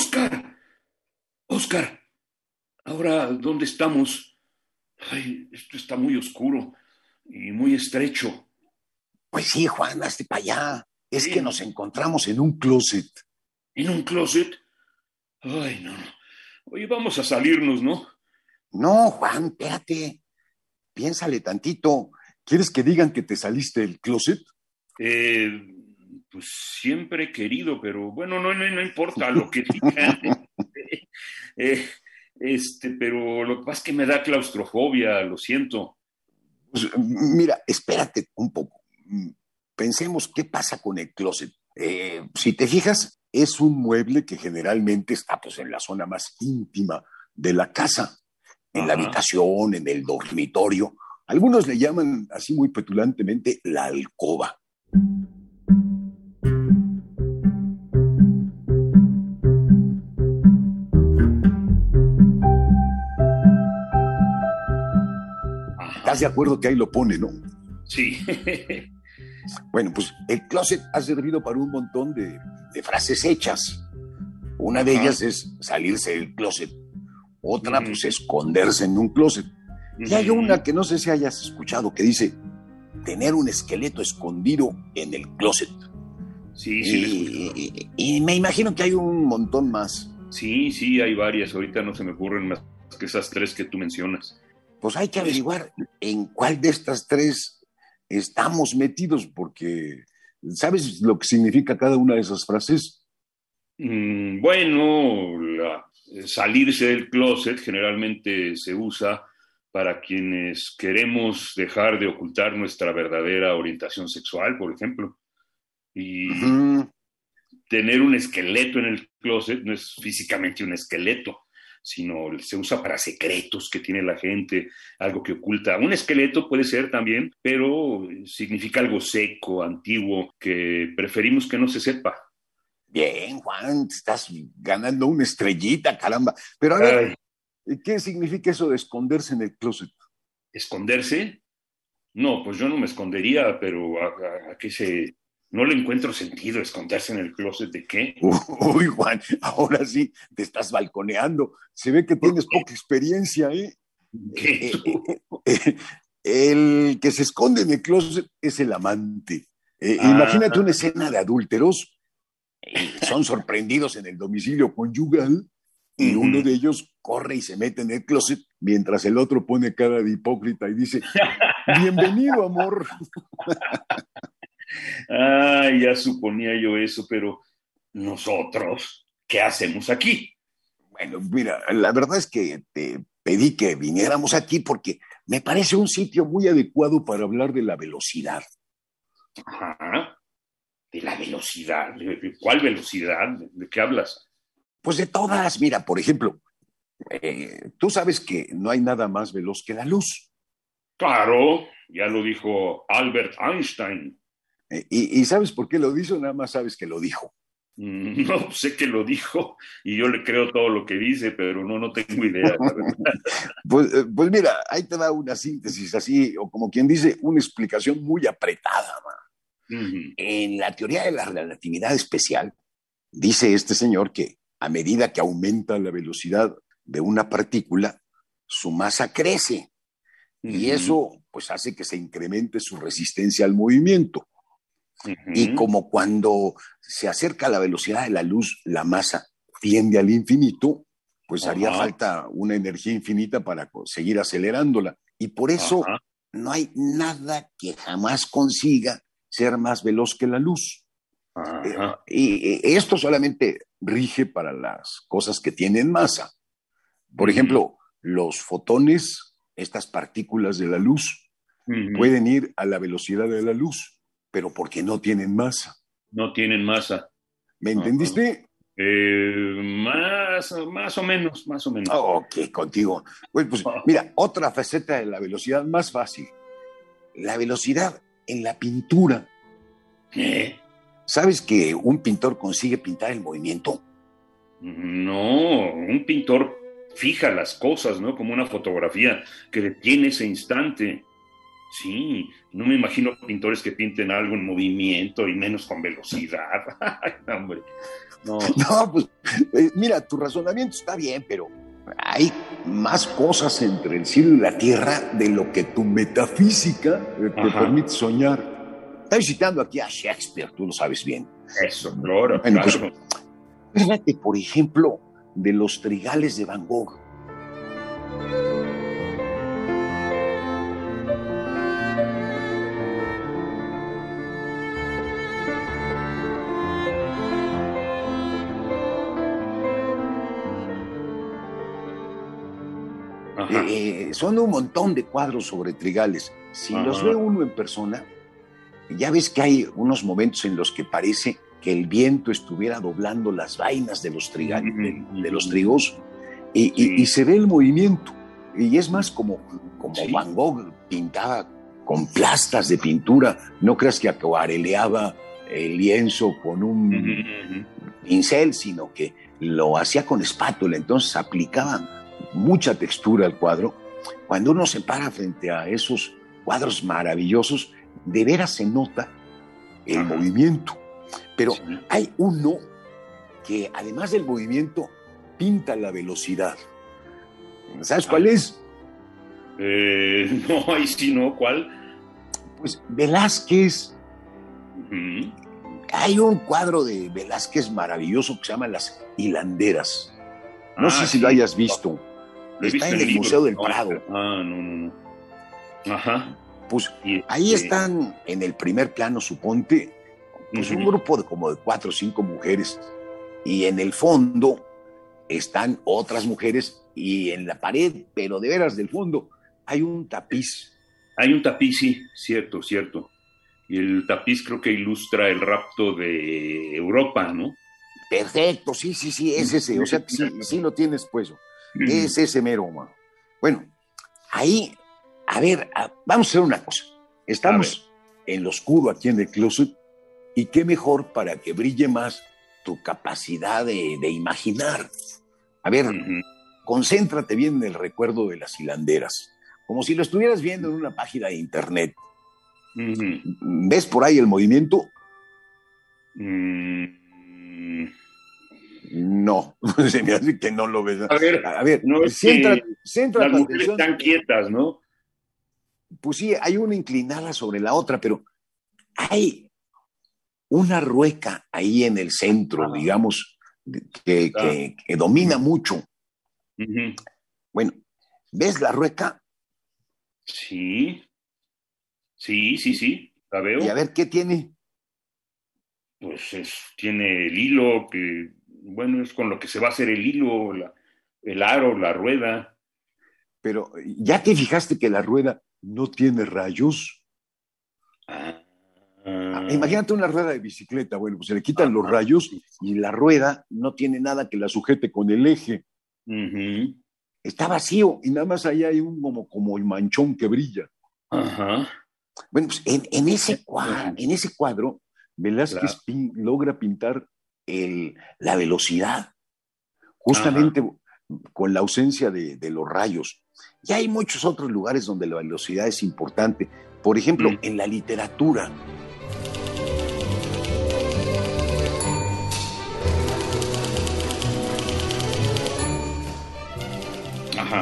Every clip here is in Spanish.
Oscar, Oscar. Ahora, ¿dónde estamos? Ay, esto está muy oscuro y muy estrecho. Pues sí, Juan, hazte para allá. Es que nos encontramos en un closet. ¿En un closet? Ay, no. Oye, vamos a salirnos, ¿no? No, Juan, espérate. Piénsale tantito. ¿Quieres que digan que te saliste del closet? Eh, pues siempre he querido, pero bueno, no, no, no importa lo que digan. Eh, este, pero lo que pasa es que me da claustrofobia, lo siento. Pues, mira, espérate un poco. Pensemos qué pasa con el closet. Eh, si te fijas, es un mueble que generalmente está pues, en la zona más íntima de la casa, en la habitación, en el dormitorio. Algunos le llaman así muy petulantemente la alcoba. De acuerdo que ahí lo pone, no? Sí. bueno, pues el closet ha servido para un montón de, frases hechas. Una de ellas es salirse del closet. Otra, pues, esconderse en un closet. Y hay una que no sé si hayas escuchado que dice tener un esqueleto escondido en el closet. Sí, sí. Y, y, me imagino que hay un montón más. Sí, sí, hay varias. Ahorita no se me ocurren más que esas tres que tú mencionas pues hay que averiguar en cuál de estas tres estamos metidos, porque ¿sabes lo que significa cada una de esas frases? Mm, bueno, salirse del closet generalmente se usa para quienes queremos dejar de ocultar nuestra verdadera orientación sexual, por ejemplo. Y tener un esqueleto en el closet no es físicamente un esqueleto, sino se usa para secretos que tiene la gente, algo que oculta. Un esqueleto puede ser también, pero significa algo seco, antiguo, que preferimos que no se sepa. Bien, Juan, estás ganando una estrellita, caramba. Pero ahora, ¿qué significa eso de esconderse en el closet? ¿Esconderse? No, pues yo no me escondería, pero a qué se no le encuentro sentido esconderse en el closet de qué. Uy, Juan, ahora sí te estás balconeando. Se ve que tienes poca experiencia, ¿eh? ¿Qué? Eh, eh, eh, el que se esconde en el closet es el amante. Ah. Imagínate una escena de adúlteros. son sorprendidos en el domicilio conyugal y uno de ellos corre y se mete en el closet mientras el otro pone cara de hipócrita y dice, bienvenido, amor. Ah, ya suponía yo eso, pero nosotros, ¿qué hacemos aquí? Bueno, mira, la verdad es que te pedí que viniéramos aquí porque me parece un sitio muy adecuado para hablar de la velocidad. Ajá. ¿De la velocidad? ¿De cuál velocidad? ¿De qué hablas? Pues de todas. Mira, por ejemplo, eh, tú sabes que no hay nada más veloz que la luz. Claro, ya lo dijo Albert Einstein. Eh, y, sabes por qué lo dijo? Nada más sabes que lo dijo. Mm, no sé que lo dijo y yo le creo todo lo que dice, pero no, no tengo idea. pues, eh, pues, mira, ahí te da una síntesis así, o como quien dice, una explicación muy apretada. En la teoría de la relatividad especial, dice este señor que a medida que aumenta la velocidad de una partícula, su masa crece. Y eso pues hace que se incremente su resistencia al movimiento. Y como cuando se acerca a la velocidad de la luz, la masa tiende al infinito, pues haría falta una energía infinita para seguir acelerándola. Y por eso no hay nada que jamás consiga ser más veloz que la luz. Eh, y, esto solamente rige para las cosas que tienen masa. Por ejemplo, los fotones, estas partículas de la luz, pueden ir a la velocidad de la luz pero porque no tienen masa. No tienen masa. ¿Me entendiste? Eh, más, más o menos, más o menos. ok, contigo. pues mira, otra faceta de la velocidad más fácil. La velocidad en la pintura. ¿Qué? ¿Sabes que un pintor consigue pintar el movimiento? No, un pintor fija las cosas, ¿no? Como una fotografía que detiene ese instante. Sí, no me imagino pintores que pinten algo en movimiento y menos con velocidad. Ay, hombre. No. no, pues eh, mira, tu razonamiento está bien, pero hay más cosas entre el cielo y la tierra de lo que tu metafísica eh, te permite soñar. Estoy citando aquí a Shakespeare, tú lo sabes bien. Eso, claro. Pues, por ejemplo, de los trigales de Van Gogh. Eh, son un montón de cuadros sobre trigales. Si los ve uno en persona, ya ves que hay unos momentos en los que parece que el viento estuviera doblando las vainas de los, trigales, de, los trigos y, se ve el movimiento. Y es más como, como Van Gogh pintaba con plastas de pintura, no creas que acuareleaba el lienzo con un pincel, sino que lo hacía con espátula, entonces aplicaba mucha textura al cuadro. Cuando uno se para frente a esos cuadros maravillosos, de veras se nota el movimiento. Pero hay uno que además del movimiento pinta la velocidad. ¿Sabes cuál es? Eh, no, ahí sí, ¿no? ¿Cuál? Pues Velázquez. Hay un cuadro de Velázquez maravilloso que se llama Las Hilanderas. No ah, sé si lo hayas visto. Está en el, Museo del Prado. Ah, no, no, no. Ajá. Pues ahí este están en el primer plano, suponte, pues un grupo de como de cuatro o cinco mujeres. Y en el fondo están otras mujeres y en la pared, pero de veras del fondo, hay un tapiz. Hay un tapiz, sí, cierto, cierto. Y el tapiz creo que ilustra el rapto de Europa, ¿no? Perfecto, sí, sí, sí, es ese. O sea, sí, sí lo tienes puesto. Es ese mero, Bueno, ahí, a ver, vamos a hacer una cosa. Estamos en lo oscuro aquí en el closet y qué mejor para que brille más tu capacidad de, imaginar. A ver, concéntrate bien en el recuerdo de las hilanderas, como si lo estuvieras viendo en una página de internet. ¿Ves por ahí el movimiento? Mm. No, se me hace que no lo ves. A ver, a ver, no es centra, las mujeres están quietas, ¿no? Pues sí, hay una inclinada sobre la otra, pero hay una rueca ahí en el centro, digamos, que, domina mucho. Bueno, ¿ves la rueca? Sí, sí, sí, sí, la veo. Y a ver, ¿qué tiene? Pues tiene el hilo que bueno, es con lo que se va a hacer el hilo, el aro, la rueda. Pero ya te fijaste que la rueda no tiene rayos. Ah, imagínate una rueda de bicicleta, bueno, pues se le quitan los rayos y la rueda no tiene nada que la sujete con el eje. Está vacío y nada más allá hay un como, como el manchón que brilla. Bueno, pues en, ese cuadro, en ese cuadro, Velázquez logra pintar la velocidad, justamente con la ausencia de, los rayos. Y hay muchos otros lugares donde la velocidad es importante. Por ejemplo, mm. en la literatura.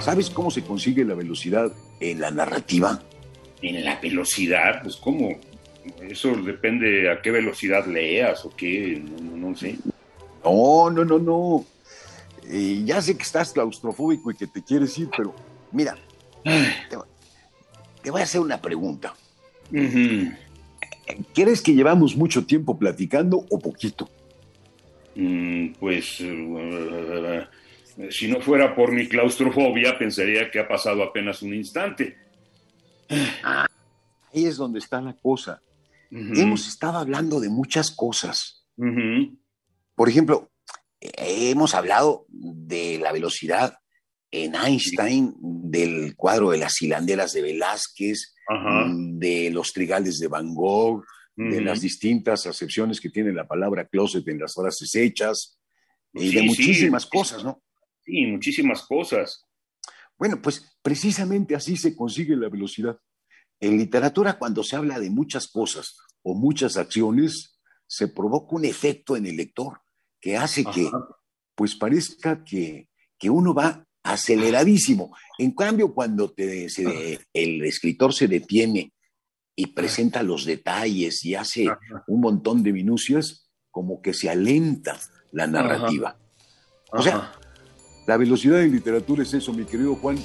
¿Sabes cómo se consigue la velocidad en la narrativa? En la velocidad, pues cómo, eso depende a qué velocidad leas o qué, no, sé. No, no, no, no. Eh, ya sé que estás claustrofóbico y que te quieres ir, pero mira, te, voy a hacer una pregunta. ¿Quieres que llevamos mucho tiempo platicando o poquito? Mm, pues eh, si no fuera por mi claustrofobia, pensaría que ha pasado apenas un instante. Ah, ahí es donde está la cosa. Hemos estado hablando de muchas cosas. Por ejemplo, hemos hablado de la velocidad en Einstein, del cuadro de las hilanderas de Velázquez, de los trigales de Van Gogh, de las distintas acepciones que tiene la palabra closet en las frases hechas, y de muchísimas cosas, ¿no? Sí, muchísimas cosas. Bueno, pues precisamente así se consigue la velocidad. En literatura, cuando se habla de muchas cosas o muchas acciones, se provoca un efecto en el lector que hace que, pues parezca que, que uno va aceleradísimo. En cambio, cuando te, el escritor se detiene y presenta los detalles y hace un montón de minucias, como que se alenta la narrativa. O sea, la velocidad en literatura es eso, mi querido Juan.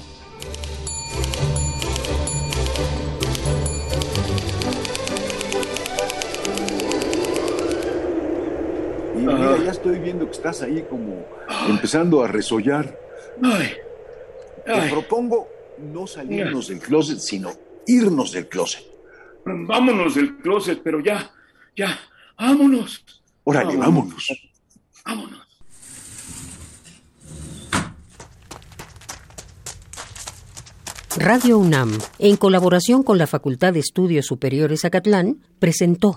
Y mira, ya estoy viendo que estás ahí como empezando a resollar. Te propongo no salirnos del closet, sino irnos del closet. Vámonos del closet, pero ya, ya, vámonos. Órale, vámonos. Vámonos. Radio UNAM, en colaboración con la Facultad de Estudios Superiores Acatlán, presentó